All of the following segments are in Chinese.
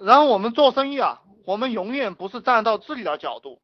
然后我们做生意啊，我们永远不是站到自己的角度，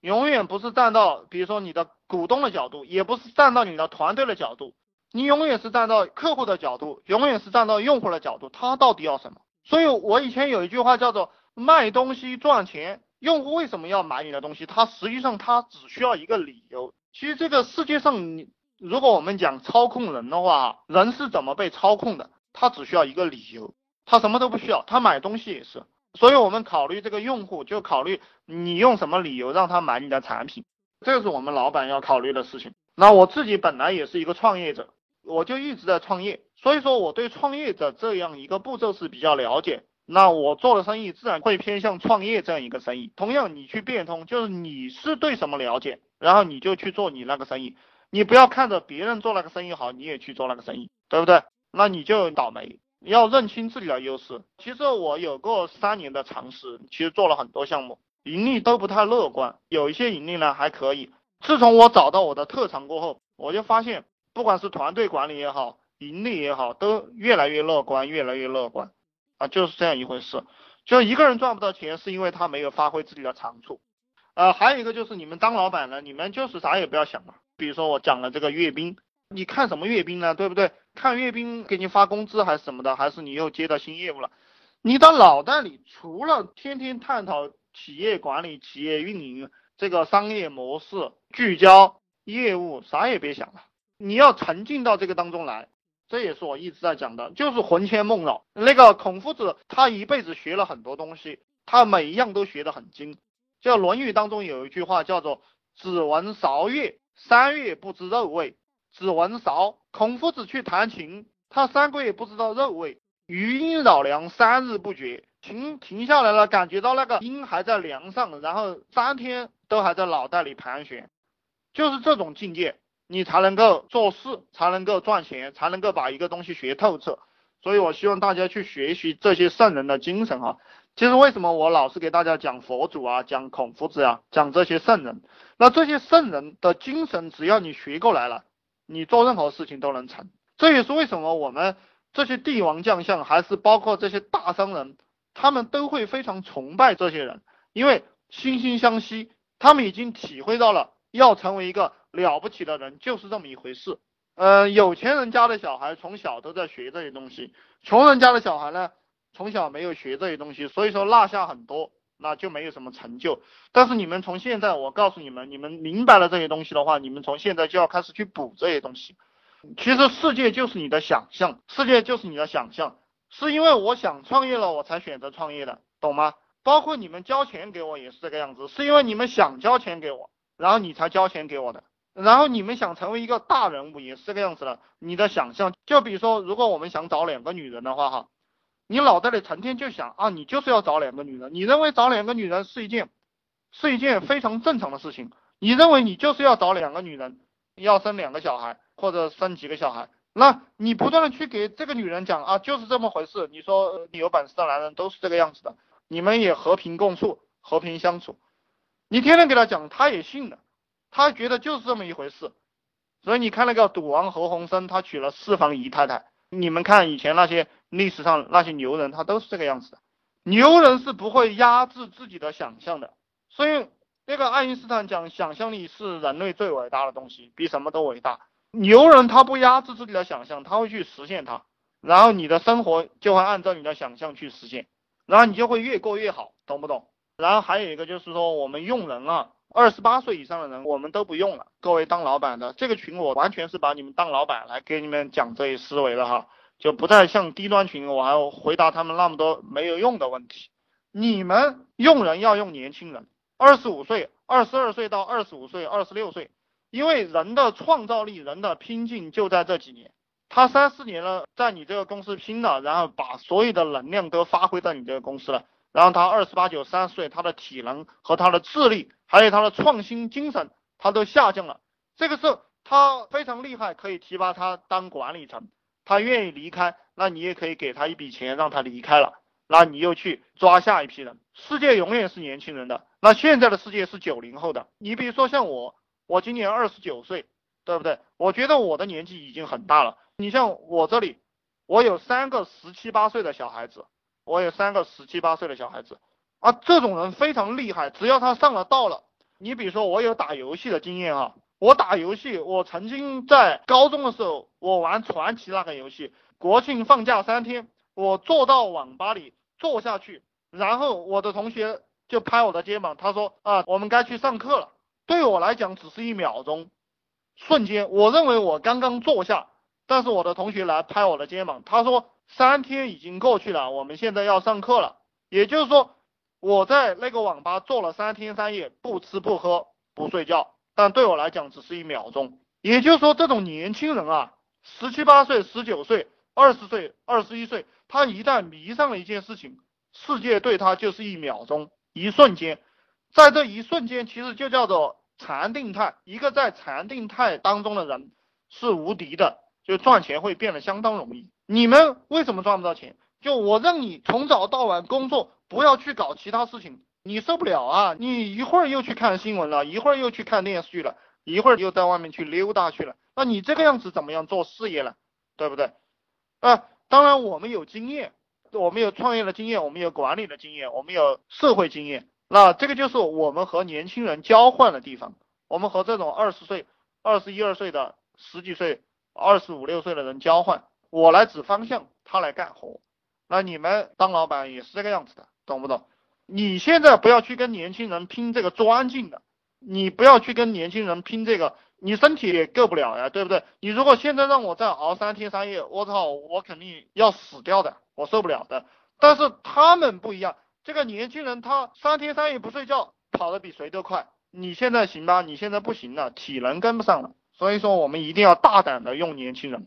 永远不是站到比如说你的股东的角度，也不是站到你的团队的角度，你永远是站到客户的角度，永远是站到用户的角度，他到底要什么？所以我以前有一句话叫做卖东西赚钱，用户为什么要买你的东西？他实际上他只需要一个理由。其实这个世界上，你如果我们讲操控人的话，人是怎么被操控的？他只需要一个理由。他什么都不需要，他买东西也是，所以我们考虑这个用户，就考虑你用什么理由让他买你的产品，这是我们老板要考虑的事情。那我自己本来也是一个创业者，我就一直在创业，所以说我对创业的这样一个步骤是比较了解。那我做的生意自然会偏向创业这样一个生意。同样，你去变通，就是你是对什么了解，然后你就去做你那个生意，你不要看着别人做那个生意好，你也去做那个生意，对不对？那你就倒霉。要认清自己的优势。其实我有过三年的尝试，其实做了很多项目，盈利都不太乐观。有一些盈利呢还可以。自从我找到我的特长过后，我就发现，不管是团队管理也好，盈利也好，都越来越乐观，越来越乐观。啊，就是这样一回事。就一个人赚不到钱，是因为他没有发挥自己的长处。呃，还有一个就是你们当老板呢，你们就是啥也不要想了。比如说我讲了这个阅兵。你看什么阅兵呢？对不对？看阅兵给你发工资还是什么的？还是你又接到新业务了？你的脑袋里除了天天探讨企业管理、企业运营这个商业模式、聚焦业务，啥也别想了。你要沉浸到这个当中来，这也是我一直在讲的，就是魂牵梦绕。那个孔夫子他一辈子学了很多东西，他每一样都学得很精。就《论语》当中有一句话叫做“子闻韶乐，三月不知肉味”。只闻韶，孔夫子去弹琴，他三个月不知道肉味，余音绕梁三日不绝，琴停下来了，感觉到那个音还在梁上，然后三天都还在脑袋里盘旋，就是这种境界，你才能够做事，才能够赚钱，才能够把一个东西学透彻。所以我希望大家去学习这些圣人的精神哈。其实为什么我老是给大家讲佛祖啊，讲孔夫子啊，讲这些圣人？那这些圣人的精神，只要你学过来了。你做任何事情都能成，这也是为什么我们这些帝王将相，还是包括这些大商人，他们都会非常崇拜这些人，因为惺惺相惜，他们已经体会到了要成为一个了不起的人就是这么一回事。呃，有钱人家的小孩从小都在学这些东西，穷人家的小孩呢，从小没有学这些东西，所以说落下很多。那就没有什么成就。但是你们从现在，我告诉你们，你们明白了这些东西的话，你们从现在就要开始去补这些东西。其实世界就是你的想象，世界就是你的想象。是因为我想创业了，我才选择创业的，懂吗？包括你们交钱给我也是这个样子，是因为你们想交钱给我，然后你才交钱给我的。然后你们想成为一个大人物也是这个样子的，你的想象。就比如说，如果我们想找两个女人的话，哈。你脑袋里成天就想啊，你就是要找两个女人，你认为找两个女人是一件，是一件非常正常的事情。你认为你就是要找两个女人，要生两个小孩或者生几个小孩，那你不断的去给这个女人讲啊，就是这么回事。你说你有本事的男人都是这个样子的，你们也和平共处，和平相处。你天天给他讲，他也信了，他觉得就是这么一回事。所以你看那个赌王何鸿燊，他娶了四房姨太太。你们看以前那些历史上那些牛人，他都是这个样子的。牛人是不会压制自己的想象的。所以那个爱因斯坦讲，想象力是人类最伟大的东西，比什么都伟大。牛人他不压制自己的想象，他会去实现它，然后你的生活就会按照你的想象去实现，然后你就会越过越好，懂不懂？然后还有一个就是说，我们用人啊。二十八岁以上的人，我们都不用了。各位当老板的这个群，我完全是把你们当老板来给你们讲这些思维的哈，就不再像低端群，我还要回答他们那么多没有用的问题。你们用人要用年轻人，二十五岁、二十二岁到二十五岁、二十六岁，因为人的创造力、人的拼劲就在这几年。他三四年了，在你这个公司拼了，然后把所有的能量都发挥在你这个公司了。然后他二十八九、三十岁，他的体能和他的智力，还有他的创新精神，他都下降了。这个时候他非常厉害，可以提拔他当管理层。他愿意离开，那你也可以给他一笔钱让他离开了。那你又去抓下一批人。世界永远是年轻人的。那现在的世界是九零后的。你比如说像我，我今年二十九岁，对不对？我觉得我的年纪已经很大了。你像我这里，我有三个十七八岁的小孩子。我有三个十七八岁的小孩子，啊，这种人非常厉害，只要他上了道了，你比如说我有打游戏的经验啊，我打游戏，我曾经在高中的时候，我玩传奇那个游戏，国庆放假三天，我坐到网吧里坐下去，然后我的同学就拍我的肩膀，他说啊，我们该去上课了。对我来讲只是一秒钟，瞬间，我认为我刚刚坐下，但是我的同学来拍我的肩膀，他说。三天已经过去了，我们现在要上课了。也就是说，我在那个网吧坐了三天三夜，不吃不喝不睡觉，但对我来讲只是一秒钟。也就是说，这种年轻人啊，十七八岁、十九岁、二十岁、二十一岁，他一旦迷上了一件事情，世界对他就是一秒钟、一瞬间。在这一瞬间，其实就叫做禅定态。一个在禅定态当中的人是无敌的，就赚钱会变得相当容易。你们为什么赚不到钱？就我让你从早到晚工作，不要去搞其他事情，你受不了啊！你一会儿又去看新闻了，一会儿又去看电视剧了，一会儿又在外面去溜达去了，那你这个样子怎么样做事业了？对不对？啊，当然我们有经验，我们有创业的经验，我们有管理的经验，我们有社会经验，那这个就是我们和年轻人交换的地方。我们和这种二十岁、二十一二岁的、十几岁、二十五六岁的人交换。我来指方向，他来干活。那你们当老板也是这个样子的，懂不懂？你现在不要去跟年轻人拼这个钻进的，你不要去跟年轻人拼这个，你身体也够不了呀，对不对？你如果现在让我再熬三天三夜，我操，我肯定要死掉的，我受不了的。但是他们不一样，这个年轻人他三天三夜不睡觉，跑得比谁都快。你现在行吧？你现在不行了，体能跟不上了。所以说，我们一定要大胆的用年轻人。